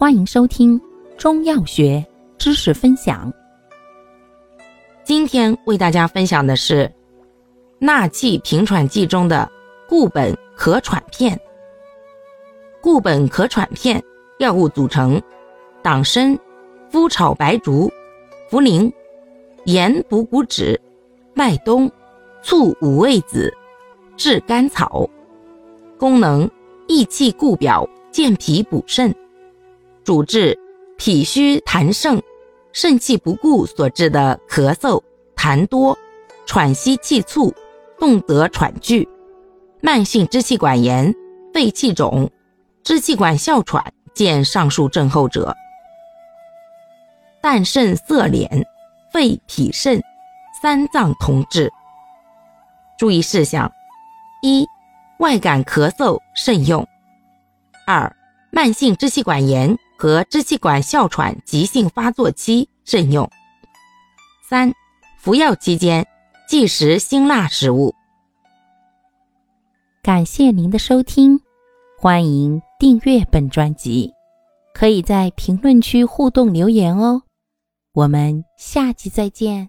欢迎收听中药学知识分享。今天为大家分享的是纳气平喘剂中的固本咳喘片。固本咳喘片药物组成：党参、麸炒白术、茯苓、盐补骨脂、麦冬、醋五味子、炙甘草。功能：益气固表，健脾补肾。主治脾虚痰盛、肾气不固所致的咳嗽、痰多、喘息气促、动得喘剧、慢性支气管炎、肺气肿、支气管哮喘，见上述症候者。淡肾涩敛，肺脾肾三脏同治。注意事项：一、外感咳嗽慎用；二、慢性支气管炎。和支气管哮喘急性发作期慎用。三、服药期间忌食辛辣食物。感谢您的收听，欢迎订阅本专辑，可以在评论区互动留言哦。我们下期再见。